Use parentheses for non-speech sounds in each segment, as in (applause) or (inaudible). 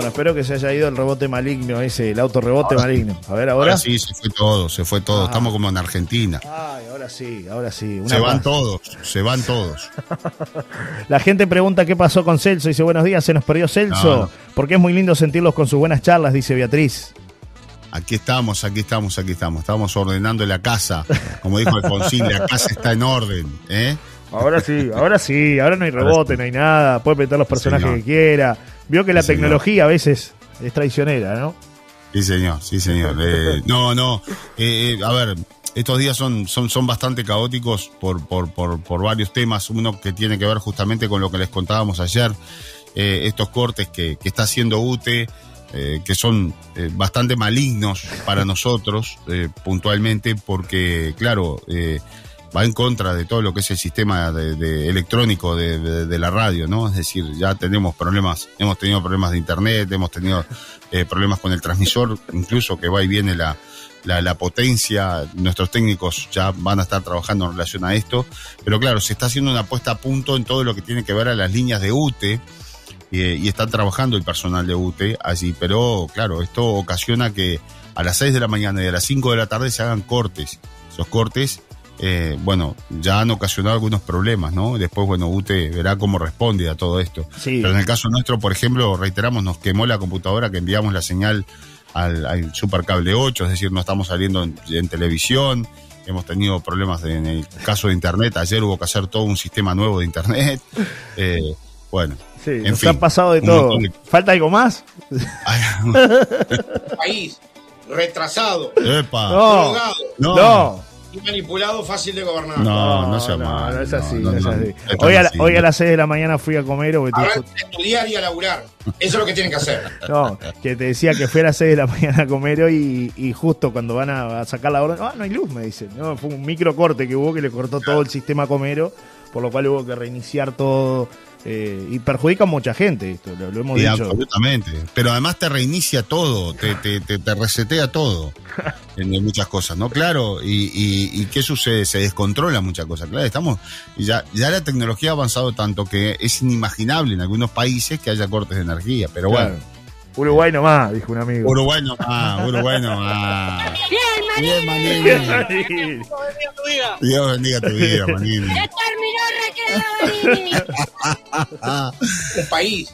Bueno, espero que se haya ido el rebote maligno ese, el auto rebote maligno. A ver, ahora. Ahora sí, se fue todo, se fue todo. Ah. Estamos como en Argentina. Ay, ahora sí, ahora sí. una Se van más. todos, se van todos. (laughs) La gente pregunta qué pasó con Celso. Dice, buenos días, se nos perdió Celso. No, no. Porque es muy lindo sentirlos con sus buenas charlas, dice Beatriz. Aquí estamos, aquí estamos, aquí estamos. Estamos ordenando la casa. Como dijo Alfonsín, la casa está en orden. ¿eh? Ahora sí, ahora sí, ahora no hay rebote, no hay nada, puede meter los personajes señor. que quiera. Vio que la Sí, señor. tecnología a veces es traicionera, ¿no? Sí, señor, sí, señor. (laughs) Eh, no, no. eh, eh, a ver, estos días son, son, son bastante caóticos por, por, por, por varios temas. Uno que tiene que ver justamente con lo que les contábamos ayer, eh, estos cortes que, que está haciendo UTE, que son bastante malignos para nosotros puntualmente, porque, claro, eh, va en contra de todo lo que es el sistema electrónico de, la radio, ¿no? Es decir, ya tenemos problemas, hemos tenido problemas de internet, hemos tenido eh, problemas con el transmisor, incluso que va y viene la, la, la potencia, nuestros técnicos ya van a estar trabajando en relación a esto, pero claro, se está haciendo una puesta a punto en todo lo que tiene que ver a las líneas de UTE, eh, y están trabajando el personal de UTE allí, pero claro, esto ocasiona que a las 6 de la mañana y a las 5 de la tarde se hagan cortes. Esos cortes, eh, bueno, ya han ocasionado algunos problemas, ¿no? Después, bueno, UTE verá cómo responde a todo esto. Sí. Pero en el caso nuestro, por ejemplo, reiteramos, nos quemó la computadora que enviamos la señal al, al Supercable 8, es decir, no estamos saliendo en, en televisión, hemos tenido problemas de- en el caso de Internet, ayer hubo que hacer todo un sistema nuevo de Internet. (laughs) Eh, bueno, Sí, en nos fin, ha pasado de todo. de- ¿Falta algo más? (laughs) país retrasado, ¡Epa! No, drogado No. no. Y manipulado fácil de gobernar. No, no sea no, mal. no es así, no, no es así. Hoy, no a, la- es así. hoy a las 6 de la mañana fui a comer o que estudiar y a laburar. Eso es lo que tienen que hacer. (laughs) No, que te decía que fui a las 6 de la mañana a comer hoy y, y justo cuando van a, a sacar la orden, ah, no hay luz, me dicen. No, fue un micro corte que hubo que le cortó todo el sistema comero, por lo cual hubo que reiniciar todo. Eh, y perjudica a mucha gente esto, lo, lo hemos Sí, dicho. absolutamente. Pero además te reinicia todo, te, te, te, te resetea todo (laughs) en, muchas cosas, ¿no? Claro, y, y, y ¿qué sucede? Se descontrola muchas cosas. Claro, estamos, ya, ya la tecnología ha avanzado tanto que es inimaginable en algunos países que haya cortes de energía, pero Claro. bueno. Uruguay nomás, dijo un amigo. Uruguay no más, Uruguay no más. Bien, Manini. Dios bendiga tu vida, Manini. Un país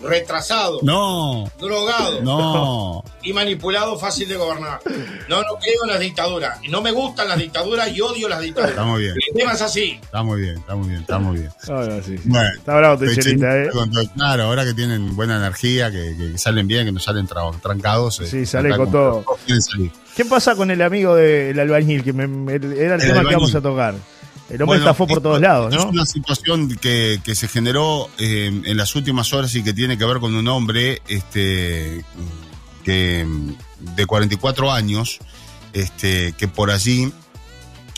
retrasado, No, drogado no. y manipulado fácil de gobernar. No, no creo en las dictaduras. No me gustan las dictaduras y odio las dictaduras. Está muy bien, El tema es así. está muy bien, está muy bien, está muy bien. No, no, sí, sí. Bueno, Está bravo, ¿eh? Claro, ahora que tienen buena energía, que, que salen bien, que no salen tra- trancados. eh, Sí, sale con todo. todos quieren salir. ¿Qué pasa con el amigo del albañil? Que me- me- era el, tema que íbamos a tocar. El hombre Bueno, estafó por esto- todos lados, ¿no? Es una situación que, que se generó eh, en las últimas horas y que tiene que ver con un hombre este, que, de 44 años este, que por allí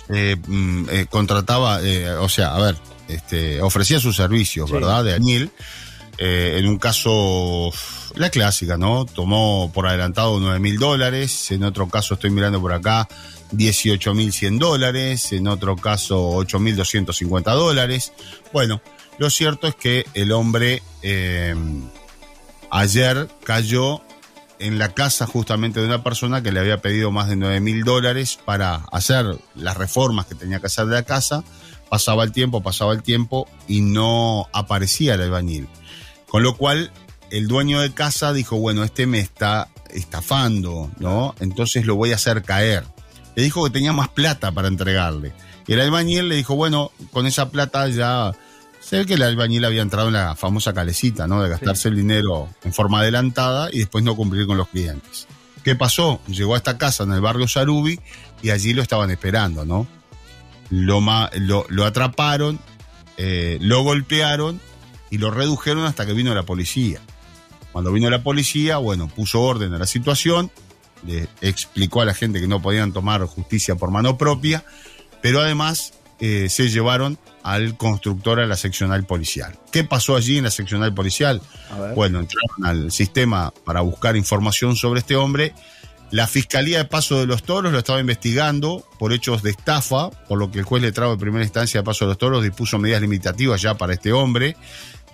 eh, mm, eh, contrataba, eh, o sea, a ver, este, ofrecía sus servicios, Sí. ¿verdad? De añil. Eh, en un caso, la clásica, ¿no? Tomó por adelantado 9 mil dólares. En otro caso, estoy mirando por acá, 18 mil 100 dólares. En otro caso, 8 mil 250 dólares. Bueno, lo cierto es que el hombre eh, ayer cayó en la casa justamente de una persona que le había pedido más de 9 mil dólares para hacer las reformas que tenía que hacer de la casa. Pasaba el tiempo, pasaba el tiempo y no aparecía el albañil. Con lo cual, el dueño de casa dijo, bueno, este me está estafando, ¿no? Entonces lo voy a hacer caer. Le dijo que tenía más plata para entregarle. Y el albañil le dijo, bueno, con esa plata ya... Se ve que el albañil había entrado en la famosa calecita, ¿no? De gastarse el dinero en forma adelantada y después no cumplir con los clientes. ¿Qué pasó? Llegó a esta casa en el barrio Sarubi y allí lo estaban esperando, ¿no? Lo, ma- lo, lo atraparon, eh, lo golpearon y lo redujeron hasta que vino la policía. Cuando vino la policía, bueno, puso orden a la situación, le explicó a la gente que no podían tomar justicia por mano propia, pero además eh, se llevaron al constructor a la seccional policial. ¿Qué pasó allí en la seccional policial? Bueno, entraron al sistema para buscar información sobre este hombre. La Fiscalía de Paso de los Toros lo estaba investigando por hechos de estafa, por lo que el juez letrado de primera instancia de Paso de los Toros dispuso medidas limitativas ya para este hombre.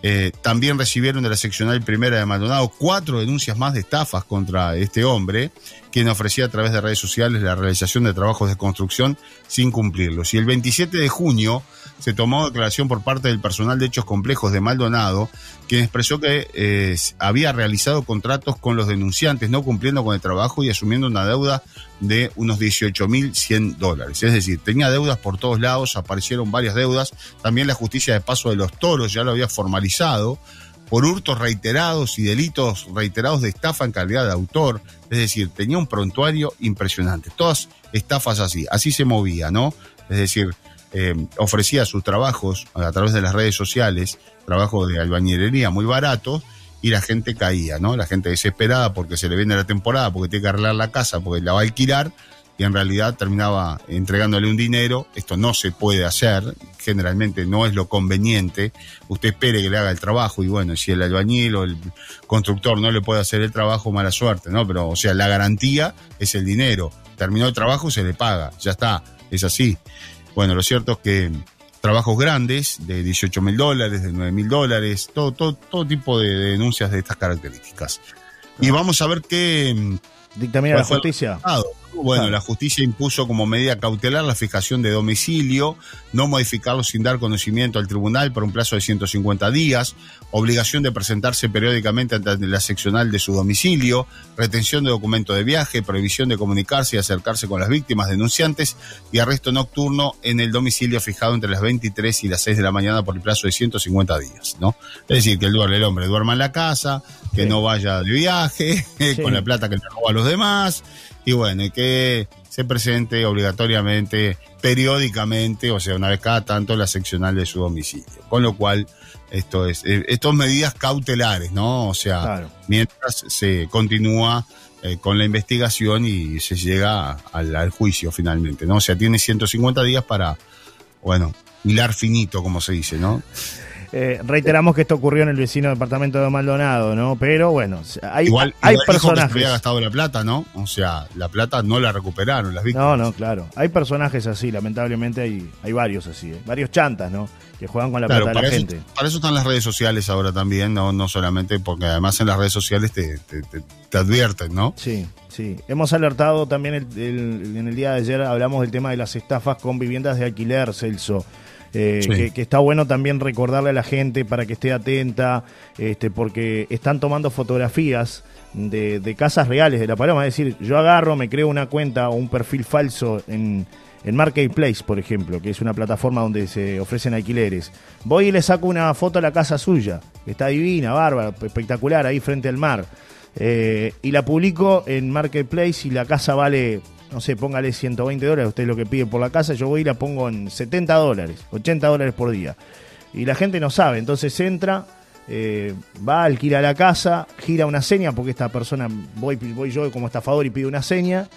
Eh, también recibieron de la seccional primera de Maldonado cuatro denuncias más de estafas contra este hombre, quien ofrecía a través de redes sociales la realización de trabajos de construcción sin cumplirlos. Y el 27 de junio se tomó declaración por parte del personal de hechos complejos de Maldonado, quien expresó que eh, había realizado contratos con los denunciantes, no cumpliendo con el trabajo y asumiendo una deuda de unos 18.100 dólares. Es decir, tenía deudas por todos lados, aparecieron varias deudas. También la justicia de paso de los toros ya lo había formalizado por hurtos reiterados y delitos reiterados de estafa en calidad de autor. Es decir, tenía un prontuario impresionante. Todas estafas así, así se movía, ¿no? Es decir, eh, ofrecía sus trabajos a través de las redes sociales, trabajo de albañilería muy baratos, y la gente caía, ¿no? La gente desesperada porque se le viene la temporada, porque tiene que arreglar la casa, porque la va a alquilar, y en realidad terminaba entregándole un dinero. Esto no se puede hacer, generalmente no es lo conveniente. Usted espere que le haga el trabajo y bueno, si el albañil o el constructor no le puede hacer el trabajo, mala suerte, ¿no? Pero, o sea, la garantía es el dinero. Terminó el trabajo, se le paga, ya está, es así. Bueno, lo cierto es que trabajos grandes de 18 mil dólares, de 9 mil dólares, todo, todo, todo tipo de denuncias de estas características. Y vamos a ver qué... Dictamina la justicia. Bueno, la justicia impuso como medida cautelar la fijación de domicilio, no modificarlo sin dar conocimiento al tribunal por un plazo de 150 días, obligación de presentarse periódicamente ante la seccional de su domicilio, retención de documento de viaje, prohibición de comunicarse y acercarse con las víctimas denunciantes y arresto nocturno en el domicilio fijado entre las 23 y las 6 de la mañana por el plazo de 150 días, ¿no? Es decir, que el, el hombre duerma en la casa, que no vaya de viaje, (laughs) con la plata que le roba a los demás, y bueno, y que se presente obligatoriamente, periódicamente, o sea, una vez cada tanto, la seccional de su domicilio. Con lo cual, esto es, eh, estas medidas cautelares, ¿no? O sea, mientras se continúa eh, con la investigación y se llega al, al, juicio finalmente, ¿no? O sea, tiene 150 días para, bueno, hilar finito, como se dice, ¿no? Eh, reiteramos que esto ocurrió en el vecino departamento de Maldonado, ¿no? Pero bueno, hay, hay personajes. Que se había gastado la plata, ¿no? O sea, la plata no la recuperaron las víctimas. No, no, claro. Hay personajes así, lamentablemente hay, hay varios así, ¿eh? varios chantas, ¿no? Que juegan con la plata de la gente. Para eso están las redes sociales ahora también, no, no solamente porque además en las redes sociales te, te, advierten, ¿no? Sí, sí. Hemos alertado también en el día de ayer, hablamos del tema de las estafas con viviendas de alquiler, Celso. Eh, que, está bueno también recordarle a la gente para que esté atenta, este, porque están tomando fotografías de, casas reales de La Paloma. Es decir, yo agarro, me creo una cuenta o un perfil falso en, en Marketplace, por ejemplo, que es una plataforma donde se ofrecen alquileres. Voy y le saco una foto a la casa suya, que está divina, bárbara, espectacular, ahí frente al mar. Eh, y la publico en Marketplace y la casa vale no sé, póngale 120 dólares, usted es lo que pide por la casa, yo voy y la pongo en 70 dólares, 80 dólares por día. Y la gente no sabe, entonces entra, eh, va, alquila la casa, gira una seña, porque esta persona, voy, voy yo como estafador y pido una seña.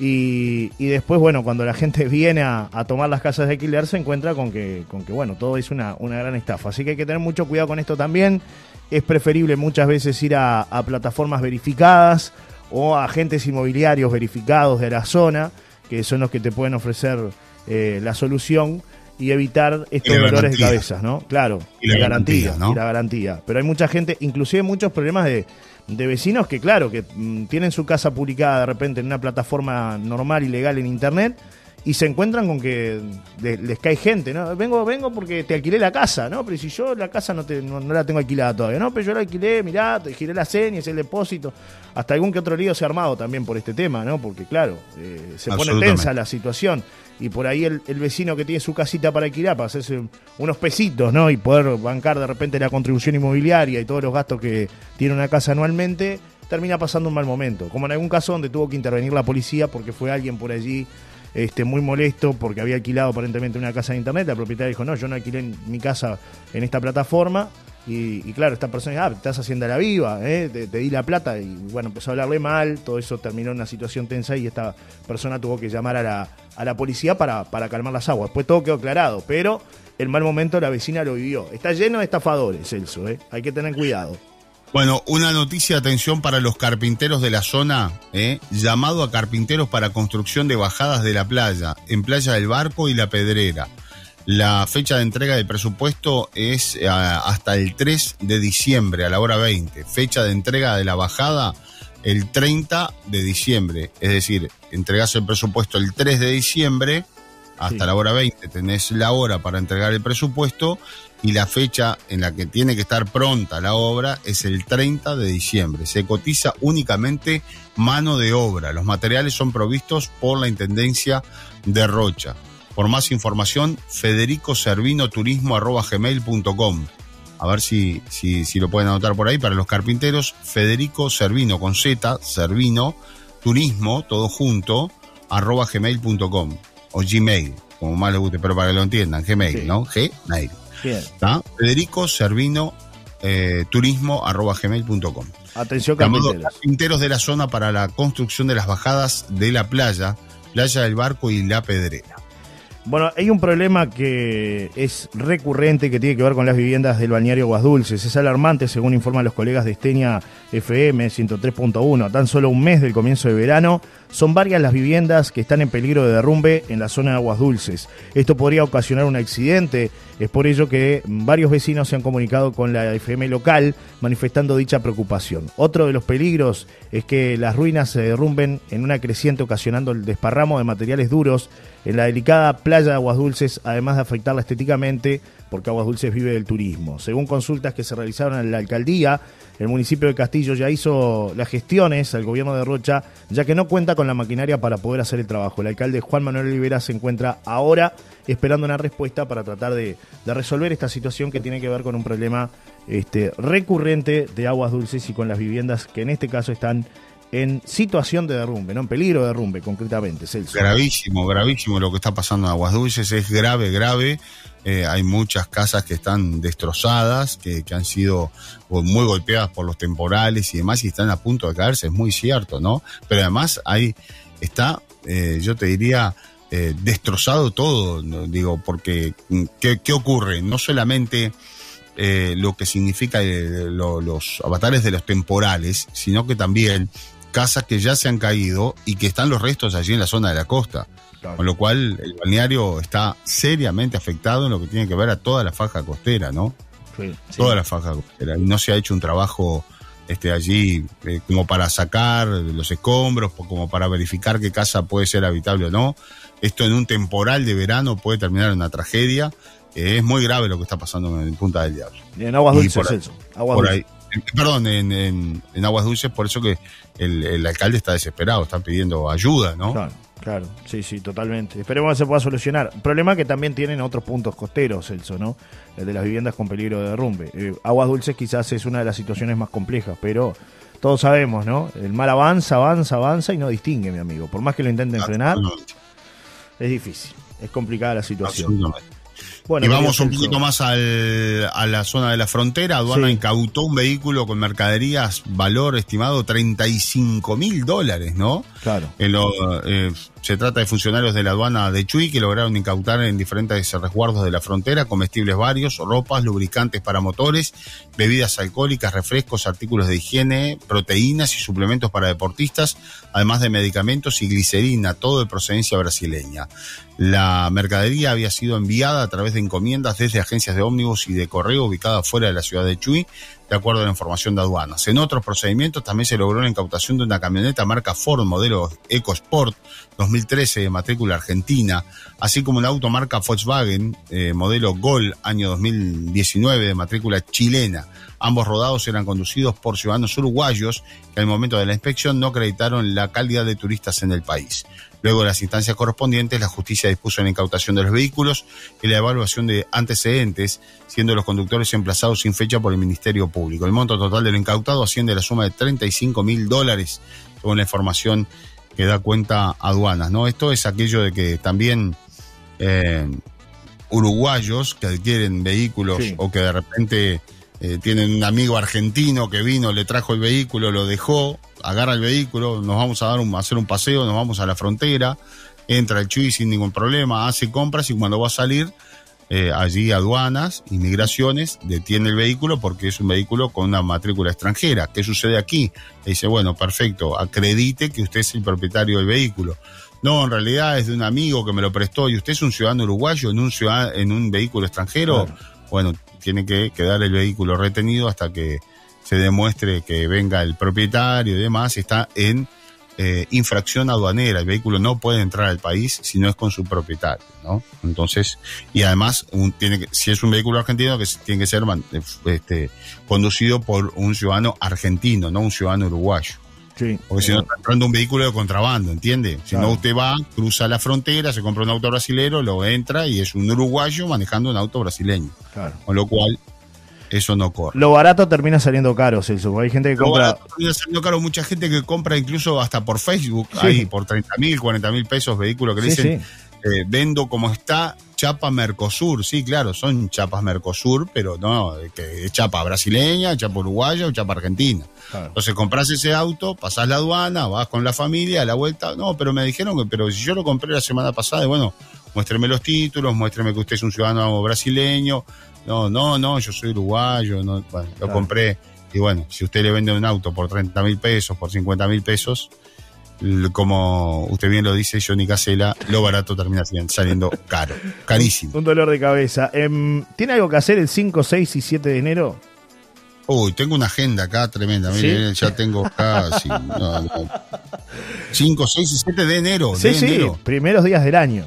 Y, después, bueno, cuando la gente (laughs) viene a, tomar las casas de alquiler, se encuentra con que, con que bueno, todo es una, una, gran estafa. Así que hay que tener mucho cuidado con esto también. Es preferible muchas veces ir a plataformas verificadas o agentes inmobiliarios verificados de la zona, que son los que te pueden ofrecer eh, la solución y evitar estos dolores de cabeza, ¿no? Claro, y la, garantía, ¿no? y la garantía. Pero hay mucha gente, inclusive muchos problemas de, de vecinos que, claro, que mm, tienen su casa publicada de repente en una plataforma normal y legal en internet y se encuentran con que les cae gente, ¿no? Vengo, vengo porque te alquilé la casa, ¿no? Pero si yo la casa no, te, no, la tengo alquilada todavía, ¿no? Pero yo la alquilé, mirá, te giré la seña, es el depósito. Hasta algún que otro lío se ha armado también por este tema, ¿no? Porque claro, eh, se pone tensa la situación. Y por ahí el, el, vecino que tiene su casita para alquilar, para hacerse unos pesitos, ¿no? Y poder bancar de repente la contribución inmobiliaria y todos los gastos que tiene una casa anualmente, termina pasando un mal momento. Como en algún caso donde tuvo que intervenir la policía porque fue alguien por allí este, muy molesto porque había alquilado aparentemente una casa de internet. La propietaria dijo, no, yo no alquilé mi casa en esta plataforma. Y, claro, esta persona ah, estás haciendo la viva, ¿eh? te, di la plata. Y bueno, empezó a hablarle mal, todo eso terminó en una situación tensa y esta persona tuvo que llamar a la, a la policía para, para calmar las aguas. Después todo quedó aclarado, pero el mal momento la vecina lo vivió. Está lleno de estafadores, Celso, ¿eh? hay que tener cuidado. Bueno, una noticia de atención para los carpinteros de la zona, ¿eh? llamado a carpinteros para construcción de bajadas de la playa, en Playa del Barco y La Pedrera. La fecha de entrega del presupuesto es eh, hasta el 3 de diciembre a la hora 20. Fecha de entrega de la bajada el 30 de diciembre. Es decir, entregás el presupuesto el 3 de diciembre hasta la hora 20. Tenés la hora para entregar el presupuesto y la fecha en la que tiene que estar pronta la obra es el 30 de diciembre. Se cotiza únicamente mano de obra. Los materiales son provistos por la Intendencia de Rocha. Por más información, federicoservinoturismo.com. A ver si, si, si, lo pueden anotar por ahí para los carpinteros. Federico Servino con Z, Servino, turismo, todo junto, arroba gmail.com o Gmail, como más les guste, pero para que lo entiendan, Gmail, ¿no? Gmail. Federico Servino, eh, turismo, arroba gmail.com. Atención, carpinteros. carpinteros de la zona para la construcción de las bajadas de la playa, Playa del Barco y La Pedrera. Bueno, hay un problema que es recurrente que tiene que ver con las viviendas del balneario Aguas Dulces. Es alarmante, según informan los colegas de Esteña FM 103.1. Tan solo un mes del comienzo de verano, son varias las viviendas que están en peligro de derrumbe en la zona de Aguas Dulces. Esto podría ocasionar un accidente. Es por ello que varios vecinos se han comunicado con la FM local manifestando dicha preocupación. Otro de los peligros es que las ruinas se derrumben en una creciente ocasionando el desparramo de materiales duros en la delicada playa de Aguas Dulces, además de afectarla estéticamente, porque Aguas Dulces vive del turismo. Según consultas que se realizaron en la alcaldía, el municipio de Castillo ya hizo las gestiones al gobierno de Rocha, ya que no cuenta con la maquinaria para poder hacer el trabajo. El alcalde Juan Manuel Olivera se encuentra ahora esperando una respuesta para tratar de, resolver esta situación que tiene que ver con un problema este, recurrente de aguas dulces y con las viviendas que en este caso están en situación de derrumbe, no en peligro de derrumbe concretamente, Celso. Gravísimo, gravísimo lo que está pasando en Aguas Dulces, es grave, grave. Eh, hay muchas casas que están destrozadas, que, han sido muy golpeadas por los temporales y demás y están a punto de caerse, es muy cierto, ¿no? Pero además ahí está, eh, yo te diría, eh, destrozado todo, digo, porque mm, ¿qué, ocurre? No solamente... lo que significa los avatares de los temporales, sino que también casas que ya se han caído y que están los restos allí en la zona de la costa. Con lo cual el balneario está seriamente afectado en lo que tiene que ver a toda la faja costera, ¿no? Toda la faja costera. Y no se ha hecho un trabajo este, allí eh, como para sacar los escombros, como para verificar qué casa puede ser habitable o no. Esto en un temporal de verano puede terminar en una tragedia. es muy grave lo que está pasando en Punta del Diablo. en Aguas Dulces, por ahí, perdón, en, Aguas Dulces, por eso que el, alcalde está desesperado, está pidiendo ayuda, ¿no? Claro, claro, sí, sí, totalmente. Esperemos que se pueda solucionar. Problema que también tienen otros puntos costeros, Celso, ¿no? El de las viviendas con peligro de derrumbe. Eh, Aguas Dulces quizás es una de las situaciones más complejas, pero todos sabemos, ¿no? El mal avanza, avanza, avanza y no distingue, mi amigo. Por más que lo intenten frenar, es difícil, es complicada la situación y vamos un poquito más a la zona de la frontera. Aduana incautó un vehículo con mercaderías, valor estimado 35 mil dólares, ¿no? Claro. Eh, se trata de funcionarios de la aduana de Chuy que lograron incautar en diferentes resguardos de la frontera comestibles varios, ropas, lubricantes para motores, bebidas alcohólicas, refrescos, artículos de higiene, proteínas y suplementos para deportistas, además de medicamentos y glicerina, todo de procedencia brasileña. La mercadería había sido enviada a través de encomiendas desde agencias de ómnibus y de correo ubicadas fuera de la ciudad de Chuy de acuerdo a la información de aduanas. En otros procedimientos también se logró la incautación de una camioneta marca Ford modelo EcoSport 2013 de matrícula argentina, así como una auto marca Volkswagen eh, modelo Gol año 2019 de matrícula chilena. Ambos rodados eran conducidos por ciudadanos uruguayos que al momento de la inspección no acreditaron la calidad de turistas en el país. Luego de las instancias correspondientes, la justicia dispuso la incautación de los vehículos y la evaluación de antecedentes, siendo los conductores emplazados sin fecha por el Ministerio Público. El monto total de lo incautado asciende a la suma de 35 mil dólares, según la información que da cuenta aduanas. ¿no? Esto es aquello de que también eh, uruguayos que adquieren vehículos o que de repente eh, tienen un amigo argentino que vino, le trajo el vehículo, lo dejó, agarra el vehículo, nos vamos a dar un, hacer un paseo, nos vamos a la frontera, entra el Chuy sin ningún problema, hace compras y cuando va a salir, eh, allí aduanas, inmigraciones, detiene el vehículo porque es un vehículo con una matrícula extranjera. ¿Qué sucede aquí? Le dice, bueno, perfecto, acredite que usted es el propietario del vehículo. no, en realidad es de un amigo que me lo prestó y usted es un ciudadano uruguayo en un, ciudad, en un vehículo extranjero, bueno, tiene que quedar el vehículo retenido hasta que se demuestre que venga el propietario y demás, está en eh, infracción aduanera. El vehículo no puede entrar al país si no es con su propietario, ¿no? Entonces, y además, tiene que, si es un vehículo argentino, que tiene que ser este, conducido por un ciudadano argentino, no un ciudadano uruguayo. Porque si no está entrando un vehículo de contrabando, ¿entiende? Si no, usted va, cruza la frontera, se compra un auto brasilero, lo entra y es un uruguayo manejando un auto brasileño. Con lo cual, eso no corre. Lo barato termina saliendo caro, Celso. Hay gente que Lo compra. Barato termina saliendo caro. Mucha gente que compra incluso hasta por Facebook, ahí por 30 mil, 40 mil pesos vehículos que dicen. Eh, vendo como está chapa Mercosur, sí, claro, son chapas Mercosur, pero no, es chapa brasileña, chapa uruguaya o chapa argentina. Entonces compras ese auto, pasás la aduana, vas con la familia, a la vuelta, no, pero me dijeron que, pero si yo lo compré la semana pasada, bueno, muéstreme los títulos, muéstreme que usted es un ciudadano brasileño, no, no, no, yo soy uruguayo, no, bueno, lo compré. Y bueno, si usted le vende un auto por 30 mil pesos, por 50 mil pesos, como usted bien lo dice, Johnny Casela, lo barato termina saliendo (laughs) caro, carísimo. Un dolor de cabeza. Em, ¿Tiene algo que hacer el 5, 6 y 7 de enero? Uy, tengo una agenda acá tremenda. Mire, ya (laughs) tengo casi. 5, 6 y 7 de enero. Sí, sí, primeros días del año.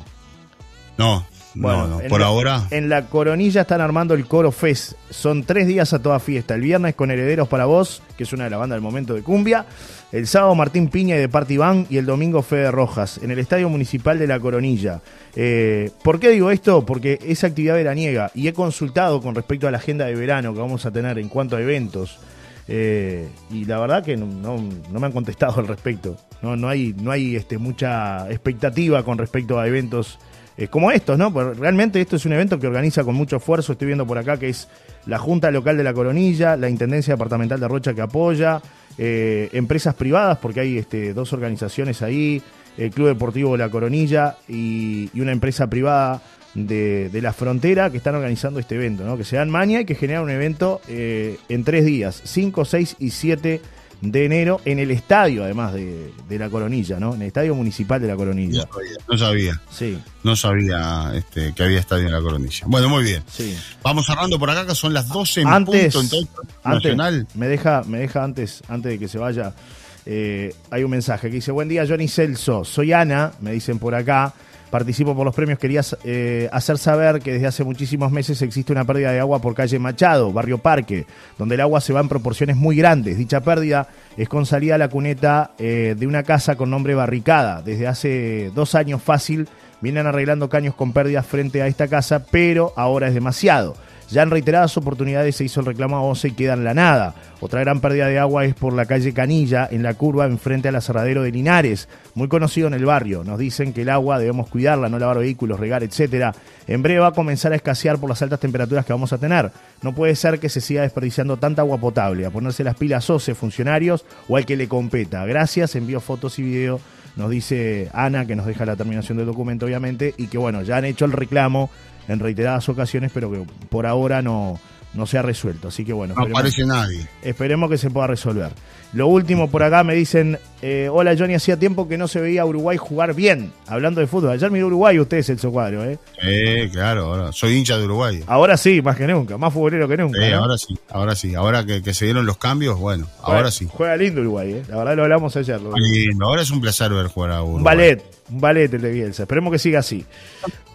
No, bueno, no, por ahora. En la coronilla están armando el Coro Fest. Son tres días a toda fiesta. El viernes con Herederos para Vos, que es una de las bandas del momento de Cumbia. El sábado Martín Piña y de Party. Y el domingo Fede Rojas, en el Estadio Municipal de la Coronilla. Eh, ¿Por qué digo esto? Porque es actividad veraniega. Y he consultado con respecto a la agenda de verano que vamos a tener en cuanto a eventos. Eh, y la verdad que no, me han contestado al respecto. No, no hay, no hay este, mucha expectativa con respecto a eventos eh, como estos, ¿no? Porque realmente esto es un evento que organiza con mucho esfuerzo, estoy viendo por acá que es la Junta Local de la Coronilla, la Intendencia Departamental de Rocha que apoya, eh, empresas privadas, porque hay este, dos organizaciones ahí, el Club Deportivo de la Coronilla y, una empresa privada de, la frontera que están organizando este evento, ¿no? Que se dan maña y que genera un evento eh, en tres días, 5, 6 y 7 de enero en el estadio, además de, la Coronilla, ¿no? En el estadio municipal de la Coronilla. No sabía. Sí. No sabía este, que había estadio en la Coronilla. Bueno, muy bien. Sí. Vamos cerrando por acá, que son las 12 en antes, punto Nacional. Me deja, me deja antes, antes de que se vaya. Eh, hay un mensaje que dice: Buen día, Johnny Celso. Soy Ana, me dicen por acá participo por los premios, quería eh, hacer saber que desde hace muchísimos meses existe una pérdida de agua por calle Machado, barrio Parque, donde el agua se va en proporciones muy grandes. Dicha pérdida es con salida a la cuneta eh, de una casa con nombre Barricada. Desde hace dos años fácil vienen arreglando caños con pérdidas frente a esta casa, pero ahora es demasiado. Ya en reiteradas oportunidades se hizo el reclamo a OCE y queda en la nada. Otra gran pérdida de agua es por la calle Canilla, en la curva enfrente al aserradero de Linares, muy conocido en el barrio. Nos dicen que el agua debemos cuidarla, no lavar vehículos, regar, etcétera. En breve va a comenzar a escasear por las altas temperaturas que vamos a tener. No puede ser que se siga desperdiciando tanta agua potable. A ponerse las pilas OCE, funcionarios o al que le competa. Gracias, envío fotos y video nos dice Ana, que nos deja la terminación del documento, obviamente, y que bueno, ya han hecho el reclamo en reiteradas ocasiones, pero que por ahora no, no se ha resuelto. Así que bueno. No aparece nadie. Esperemos que se pueda resolver. Lo último por acá me dicen, eh, hola Johnny, hacía tiempo que no se veía a Uruguay jugar bien, hablando de fútbol. Ayer miró Uruguay usted es el Cuadro, ¿eh? Eh, claro, soy hincha de Uruguay. Ahora sí, más que nunca, más futbolero que nunca. ahora sí, ahora sí. Ahora que, se dieron los cambios, bueno, ahora sí. Juega lindo Uruguay, ¿eh? La verdad lo hablamos ayer. Ahora es un placer ver jugar a Uruguay. Un ballet, un ballet el de Bielsa. Esperemos que siga así.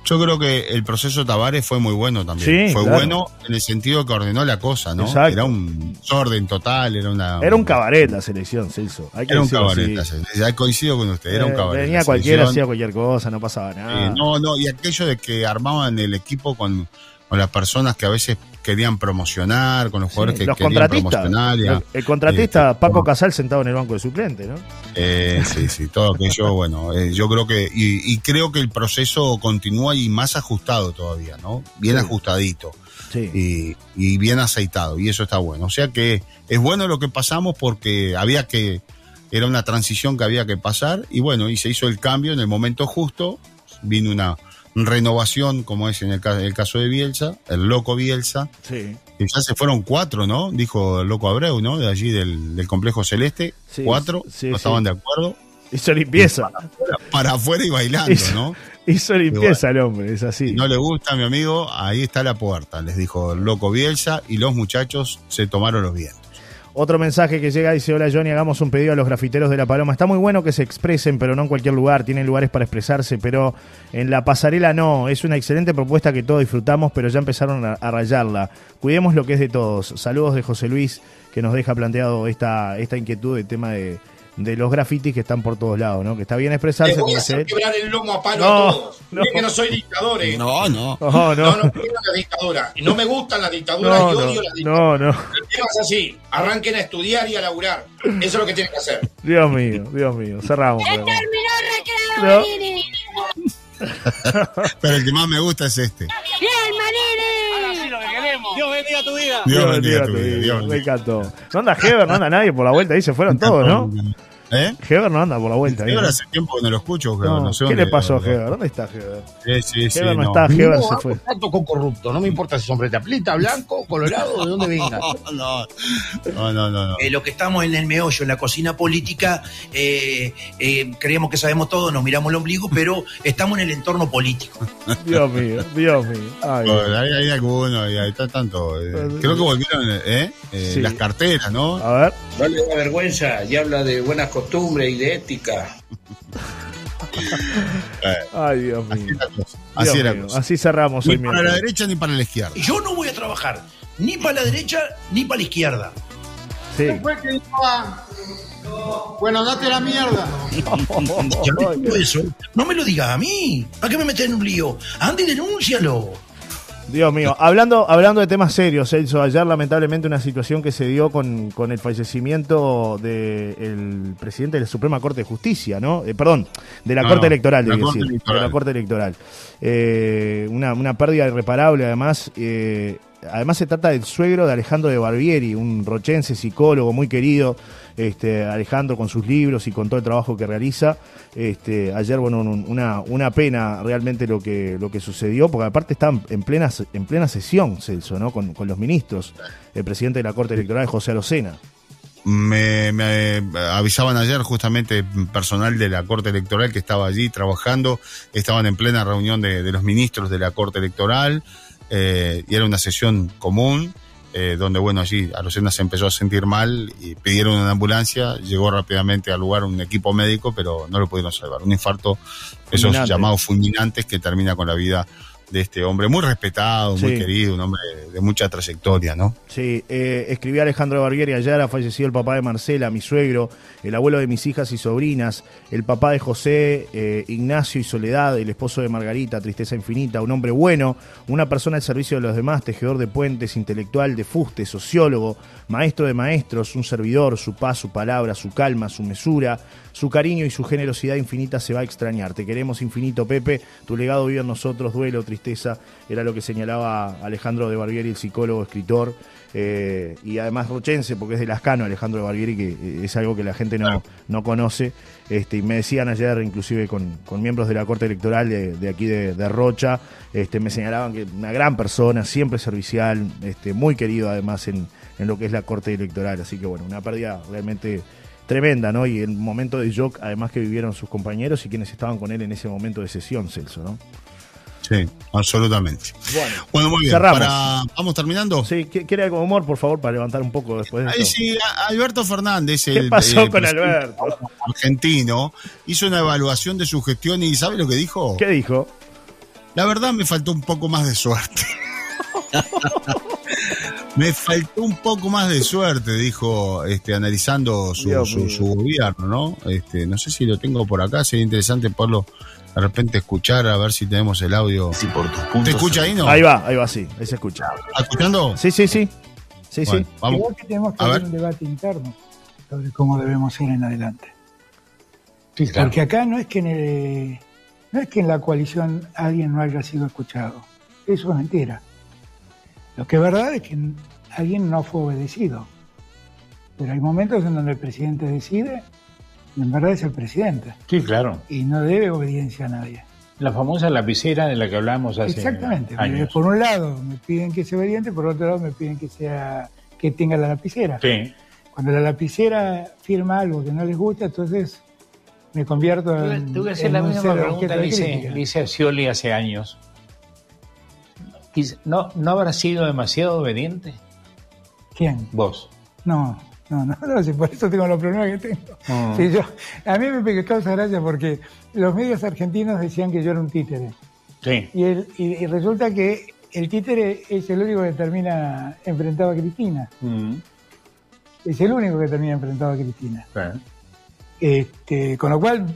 Yo creo que el proceso Tavares fue muy bueno también. fue bueno en el sentido que ordenó la cosa, ¿no? Era un orden total, era una. Era un cabaret la selección, Celso. era un cabaret. Ya coincido con usted, era un eh, cabaret. Venía cualquiera, hacía cualquier cosa, no pasaba nada. no, no, y aquello de que armaban el equipo con, con las personas que a veces querían promocionar, con los jugadores que querían promocionar. el, contratista Paco Casal sentado en el banco de suplente, ¿no? Eh, sí, sí, todo (laughs) aquello, bueno, eh, yo creo que, y, creo que el proceso continúa y más ajustado todavía, ¿no? Bien ajustadito. Y, y, bien aceitado, y eso está bueno. O sea que es bueno lo que pasamos porque había que, era una transición que había que pasar, y bueno, y se hizo el cambio en el momento justo, vino una renovación, como es en el, el caso de Bielsa, el loco Bielsa. Sí. Ya se fueron cuatro, ¿no? Dijo el loco Abreu, ¿no? De allí del, complejo celeste. cuatro, no estaban de acuerdo. Hizo limpieza. Para afuera y bailando, Hizo- ¿no? Hizo limpieza el hombre, es así. Si no le gusta, mi amigo, ahí está la puerta, les dijo el loco Bielsa, y los muchachos se tomaron los vientos. Otro mensaje que llega dice, hola Johnny, hagamos un pedido a los grafiteros de La Paloma. Está muy bueno que se expresen, pero no en cualquier lugar. Tienen lugares para expresarse, pero en la pasarela no. Es una excelente propuesta que todos disfrutamos, pero ya empezaron a, rayarla. Cuidemos lo que es de todos. Saludos de José Luis, que nos deja planteado esta, esta inquietud del tema de, de los grafitis que están por todos lados, ¿no? Que está bien expresarse, Les voy como a hacer quebrar el lomo a palo No, a todos. no. Que no soy dictador, eh. No, no. (laughs) No, no, no quiero las dictaduras. Y no me gustan las dictaduras no, y no, odio las dictaduras. no, no. El tema es así. Arranquen a estudiar y a laburar. Eso es lo que tienen que hacer. Dios mío, Dios mío. Cerramos. ¡Se pero- terminó el No. recreo! Pero el que más me gusta es este. ¡Bien! Dios bendiga tu vida. Dios bendiga tu bendiga vida, Dios Me encantó. No anda Heber, no anda nadie por la vuelta ahí, se fueron todos, ¿no? ¿Eh? Heber no anda por la vuelta ¿no? hace tiempo que no lo escucho, pero No, no, sé ¿Qué dónde- le pasó a Heber? ¿Dónde está Heber? Sí, sí, sí, Heber no, no. está, Heber No se fue. trato con corrupto, no me importa si son pretaplita, blanco, colorado, de dónde venga. (laughs) No, no, no, no, no. Eh, lo que estamos en el meollo, en la cocina política, eh, eh, creemos que sabemos todo, nos miramos el ombligo, pero estamos en el entorno político. (laughs) Dios mío, Dios mío. Ay, Hay, hay algunos, hay, hay tanto. eh, creo que volvieron eh, eh, Sí. las carteras, ¿no? a ver. No le da vergüenza y habla de buenas costumbres y de ética. (laughs) Ay, Dios así mío. era la cosa. Dios Así era mío. cosa. Así cerramos Ni hoy para la derecha ni para la izquierda. Yo no voy a trabajar ni para la derecha ni para la izquierda. Sí. Bueno, date la mierda. Yo no digo eso. No me lo digas a mí. ¿Para qué me metes en un lío? Ande y denúncialo. Dios mío, hablando, hablando de temas serios, Celso, ayer lamentablemente una situación que se dio con, con el fallecimiento del presidente de la Suprema Corte de Justicia, ¿no? Eh, perdón, de la No, Corte Electoral, la debí Corte decir, Electoral. de la Corte Electoral. Eh, una, una pérdida irreparable, además. eh, además se trata del suegro de Alejandro de Barbieri, un rochense psicólogo muy querido, este, Alejandro con sus libros y con todo el trabajo que realiza. Este, ayer, bueno, un- una, una pena realmente lo que, lo que sucedió, porque aparte estaban en plena, en plena sesión, Celso, ¿no? Con, con los ministros, el presidente de la Corte Electoral, José Arocena. Me, me avisaban ayer justamente personal de la Corte Electoral que estaba allí trabajando, estaban en plena reunión de, de los ministros de la Corte Electoral eh, y era una sesión común eh, donde, bueno, allí Arocena se empezó a sentir mal y pidieron una ambulancia, llegó rápidamente al lugar un equipo médico, pero no lo pudieron salvar. Un infarto, esos llamados fulminantes que termina con la vida de este hombre, muy respetado, muy querido, un hombre de mucha trayectoria, ¿no? Sí, eh, escribí Alejandro Barbieri ayer, ha fallecido el papá de Marcela, mi suegro, el abuelo de mis hijas y sobrinas, el papá de José, eh, Ignacio y Soledad, el esposo de Margarita, tristeza infinita, un hombre bueno, una persona al servicio de los demás, tejedor de puentes, intelectual de fuste, sociólogo, maestro de maestros, un servidor, su paz, su palabra, su calma, su mesura, su cariño y su generosidad infinita se va a extrañar. Te queremos infinito, Pepe, tu legado vive en nosotros, duelo, tristeza, era lo que señalaba Alejandro de Barbieri, el psicólogo, escritor, eh, y además rochense, porque es de Lascano, Alejandro de Barbieri, que eh, es algo que la gente no, no conoce. Este, y me decían ayer, inclusive con, con miembros de la Corte Electoral de, de aquí de, de Rocha, este, me señalaban que una gran persona, siempre servicial, este, muy querido además en, en lo que es la Corte Electoral. Así que bueno, una pérdida realmente tremenda, ¿no? Y el momento de shock, además que vivieron sus compañeros y quienes estaban con él en ese momento de sesión, Celso, ¿no? Sí, absolutamente. Bueno, Bueno, muy bien. Cerramos. Para- ¿Vamos terminando? sí, ¿qu- ¿quiere algo de humor, por favor, para levantar un poco después de Ahí esto? sí, Alberto Fernández, ¿Qué el pasó eh, con Alberto? argentino, hizo una evaluación de su gestión y ¿sabe lo que dijo? ¿Qué dijo? La verdad me faltó un poco más de suerte. (laughs) me faltó un poco más de suerte, dijo, este, analizando su, su- gobierno, ¿no? Este, no sé si lo tengo por acá, sería interesante poderlo de repente escuchar, a ver si tenemos el audio. ¿Te escucha ahí, no? Ahí va, ahí va, sí, ahí se escucha. ¿Está escuchando? Sí, sí, sí. Sí, Bueno, sí. vamos. Igual que tenemos que A hacer ver. un debate interno sobre cómo debemos ser en adelante. Sí, claro. Porque acá no es que en el- no es que en la coalición alguien no haya sido escuchado. Eso es mentira. Lo que es verdad es que alguien no fue obedecido. Pero hay momentos en donde el presidente decide y en verdad es el presidente. Sí, claro. Y no debe obediencia a nadie. La famosa lapicera de la que hablábamos hace Exactamente. años. Por un lado me piden que sea obediente, por otro lado me piden que sea que tenga la lapicera. Sí, Cuando la lapicera firma algo que no les gusta, entonces me convierto en, voy a hacer la misma pregunta que a Scioli hace años. ¿No, ¿No habrá sido demasiado obediente? ¿Quién? Vos. No, no, no, no, si por eso tengo los problemas que tengo. Mm. Sí, yo, a mí me causa gracia porque los medios argentinos decían que yo era un títere. Sí. Y, el- y- y resulta que el títere es el único que termina enfrentado a Cristina. Mm, Es el único que termina enfrentado a Cristina. Este, con lo cual,